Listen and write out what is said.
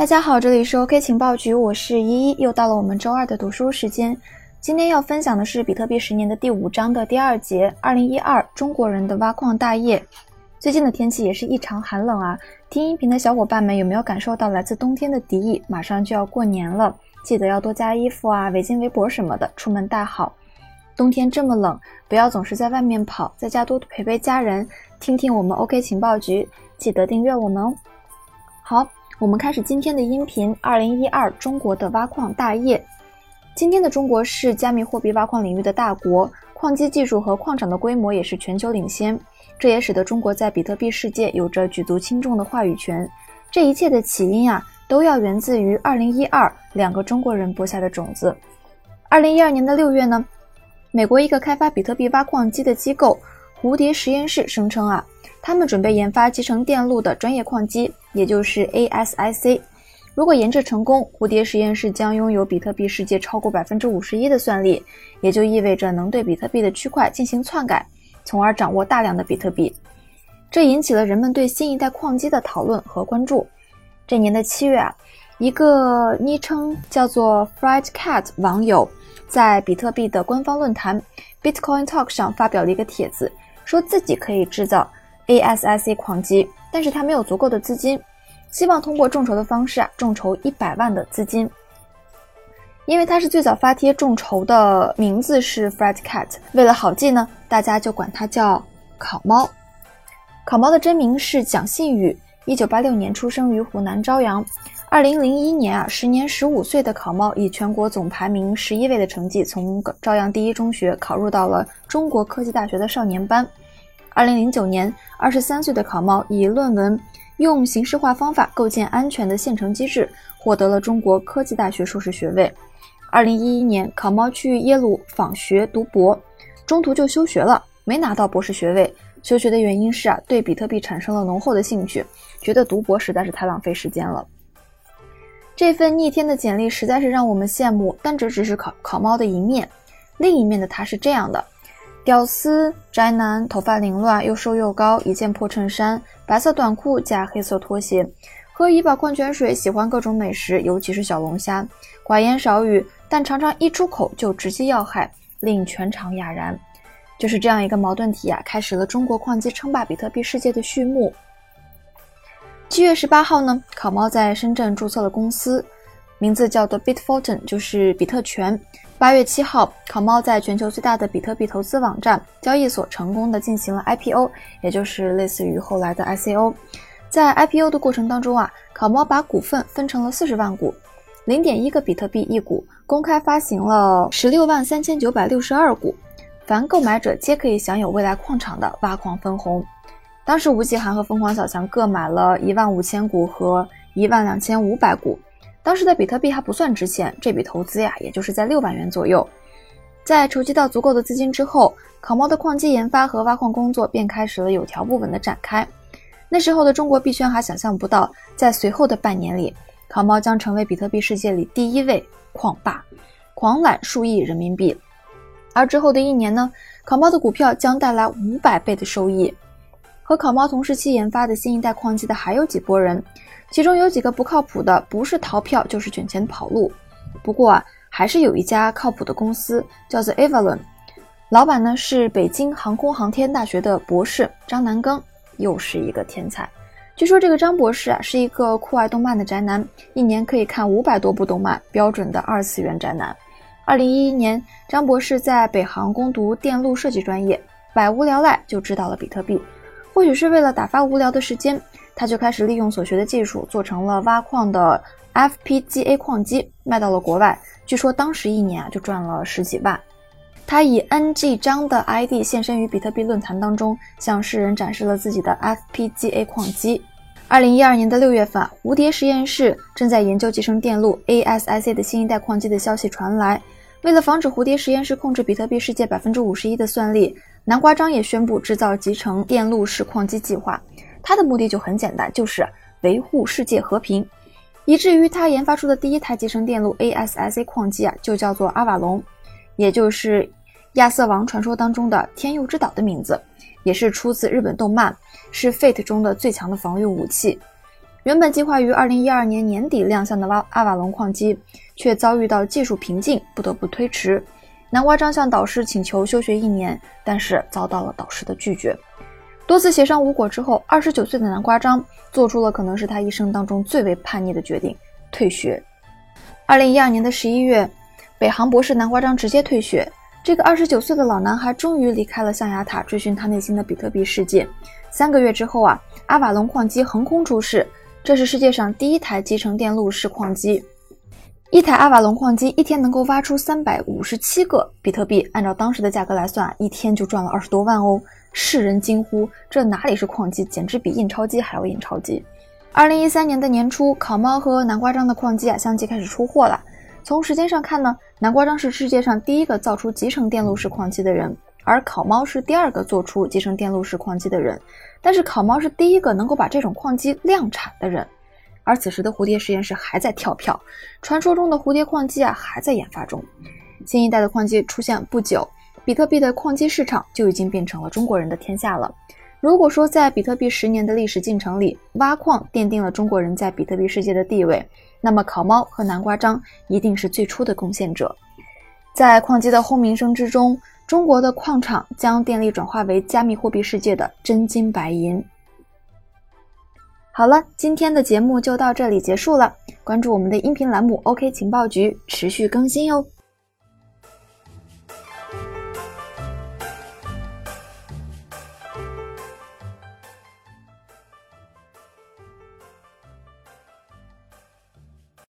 大家好，这里是 OK 情报局，我是依依，又到了我们周二的读书时间。今天要分享的是比特币十年的第五章的第二节，二零一二中国人的挖矿大业。最近的天气也是异常寒冷啊，听音频的小伙伴们有没有感受到来自冬天的敌意？马上就要过年了，记得要多加衣服啊，围巾、围脖什么的，出门带好。冬天这么冷，不要总是在外面跑，在家多陪陪家人，听听我们 OK 情报局，记得订阅我们哦。好。我们开始今天的音频。二零一二，中国的挖矿大业。今天的中国是加密货币挖矿领域的大国，矿机技术和矿场的规模也是全球领先。这也使得中国在比特币世界有着举足轻重的话语权。这一切的起因啊，都要源自于二零一二两个中国人播下的种子。二零一二年的六月呢，美国一个开发比特币挖矿机的机构蝴蝶实验室声称啊。他们准备研发集成电路的专业矿机，也就是 ASIC。如果研制成功，蝴蝶实验室将拥有比特币世界超过百分之五十一的算力，也就意味着能对比特币的区块进行篡改，从而掌握大量的比特币。这引起了人们对新一代矿机的讨论和关注。这年的七月啊，一个昵称叫做 Fried Cat 网友在比特币的官方论坛 Bitcoin Talk 上发表了一个帖子，说自己可以制造。ASIC 矿机，但是他没有足够的资金，希望通过众筹的方式啊，众筹一百万的资金。因为他是最早发帖众筹的，名字是 Fred Cat，为了好记呢，大家就管他叫烤猫。烤猫的真名是蒋信宇，一九八六年出生于湖南朝阳。二零零一年啊，时年十五岁的烤猫以全国总排名十一位的成绩，从朝阳第一中学考入到了中国科技大学的少年班。二零零九年，二十三岁的考猫以论文《用形式化方法构建安全的现成机制》获得了中国科技大学硕士学位。二零一一年，考猫去耶鲁访学读博，中途就休学了，没拿到博士学位。休学的原因是啊，对比特币产生了浓厚的兴趣，觉得读博实在是太浪费时间了。这份逆天的简历实在是让我们羡慕，但这只是考考猫的一面，另一面的他是这样的。屌丝宅男，头发凌乱，又瘦又高，一件破衬衫，白色短裤加黑色拖鞋，喝怡宝矿泉水，喜欢各种美食，尤其是小龙虾，寡言少语，但常常一出口就直击要害，令全场哑然。就是这样一个矛盾体啊，开始了中国矿机称霸比特币世界的序幕。七月十八号呢，烤猫在深圳注册了公司，名字叫做 Bitfortune，就是比特泉。八月七号，考猫在全球最大的比特币投资网站交易所成功的进行了 IPO，也就是类似于后来的 ICO。在 IPO 的过程当中啊，考猫把股份分成了四十万股，零点一个比特币一股，公开发行了十六万三千九百六十二股，凡购买者皆可以享有未来矿场的挖矿分红。当时吴奇涵和疯狂小强各买了一万五千股和一万两千五百股。当时的比特币还不算值钱，这笔投资呀，也就是在六万元左右。在筹集到足够的资金之后，烤猫的矿机研发和挖矿工作便开始了有条不紊的展开。那时候的中国币圈还想象不到，在随后的半年里，烤猫将成为比特币世界里第一位矿霸，狂揽数亿人民币。而之后的一年呢，烤猫的股票将带来五百倍的收益。和烤猫同时期研发的新一代矿机的还有几波人。其中有几个不靠谱的，不是逃票就是卷钱跑路。不过啊，还是有一家靠谱的公司，叫做 Avalon，老板呢是北京航空航天大学的博士张南庚，又是一个天才。据说这个张博士啊是一个酷爱动漫的宅男，一年可以看五百多部动漫，标准的二次元宅男。二零一一年，张博士在北航攻读电路设计专业，百无聊赖就知道了比特币，或许是为了打发无聊的时间。他就开始利用所学的技术，做成了挖矿的 FPGA 矿机，卖到了国外。据说当时一年啊就赚了十几万。他以 NG 张的 ID 现身于比特币论坛当中，向世人展示了自己的 FPGA 矿机。二零一二年的六月份，蝴蝶实验室正在研究集成电路 ASIC 的新一代矿机的消息传来。为了防止蝴蝶实验室控制比特币世界百分之五十一的算力，南瓜章也宣布制造集成电路式矿机计划。他的目的就很简单，就是维护世界和平，以至于他研发出的第一台集成电路 ASIC 矿机啊，就叫做阿瓦隆，也就是亚瑟王传说当中的天佑之岛的名字，也是出自日本动漫，是 Fate 中的最强的防御武器。原本计划于二零一二年年底亮相的阿阿瓦隆矿机，却遭遇到技术瓶颈，不得不推迟。南瓜章向导师请求休学一年，但是遭到了导师的拒绝。多次协商无果之后，二十九岁的南瓜章做出了可能是他一生当中最为叛逆的决定——退学。二零一二年的十一月，北航博士南瓜章直接退学。这个二十九岁的老男孩终于离开了象牙塔，追寻他内心的比特币世界。三个月之后啊，阿瓦隆矿机横空出世，这是世界上第一台集成电路式矿机。一台阿瓦隆矿机一天能够挖出三百五十七个比特币，按照当时的价格来算，一天就赚了二十多万哦！世人惊呼：这哪里是矿机，简直比印钞机还要印钞机！二零一三年的年初，烤猫和南瓜章的矿机啊相继开始出货了。从时间上看呢，南瓜章是世界上第一个造出集成电路式矿机的人，而烤猫是第二个做出集成电路式矿机的人。但是烤猫是第一个能够把这种矿机量产的人。而此时的蝴蝶实验室还在跳票，传说中的蝴蝶矿机啊还在研发中。新一代的矿机出现不久，比特币的矿机市场就已经变成了中国人的天下了。如果说在比特币十年的历史进程里，挖矿奠定了中国人在比特币世界的地位，那么烤猫和南瓜章一定是最初的贡献者。在矿机的轰鸣声之中，中国的矿场将电力转化为加密货币世界的真金白银。好了，今天的节目就到这里结束了。关注我们的音频栏目 “OK 情报局”，持续更新哟。